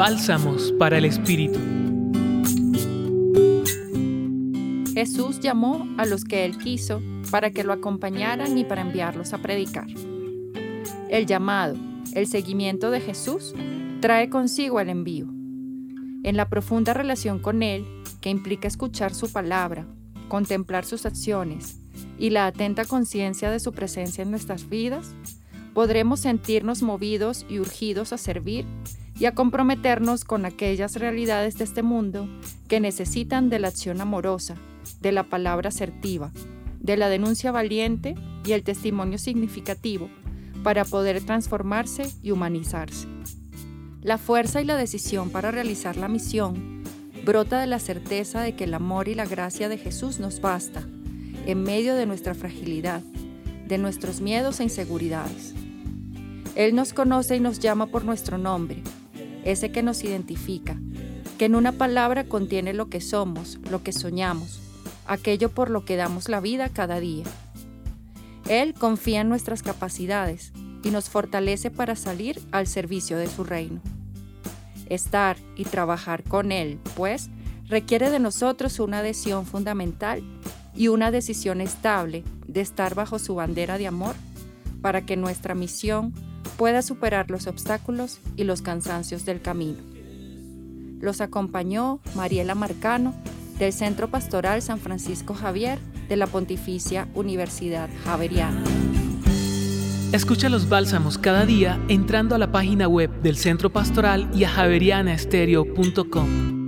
Bálsamos para el Espíritu. Jesús llamó a los que él quiso para que lo acompañaran y para enviarlos a predicar. El llamado, el seguimiento de Jesús, trae consigo el envío. En la profunda relación con Él, que implica escuchar su palabra, contemplar sus acciones y la atenta conciencia de su presencia en nuestras vidas, podremos sentirnos movidos y urgidos a servir y a comprometernos con aquellas realidades de este mundo que necesitan de la acción amorosa, de la palabra asertiva, de la denuncia valiente y el testimonio significativo para poder transformarse y humanizarse. La fuerza y la decisión para realizar la misión brota de la certeza de que el amor y la gracia de Jesús nos basta en medio de nuestra fragilidad, de nuestros miedos e inseguridades. Él nos conoce y nos llama por nuestro nombre, ese que nos identifica, que en una palabra contiene lo que somos, lo que soñamos, aquello por lo que damos la vida cada día. Él confía en nuestras capacidades y nos fortalece para salir al servicio de su reino. Estar y trabajar con Él, pues, requiere de nosotros una adhesión fundamental y una decisión estable de estar bajo su bandera de amor para que nuestra misión pueda superar los obstáculos y los cansancios del camino. Los acompañó Mariela Marcano del Centro Pastoral San Francisco Javier de la Pontificia Universidad Javeriana. Escucha los bálsamos cada día entrando a la página web del Centro Pastoral y a javerianaestereo.com.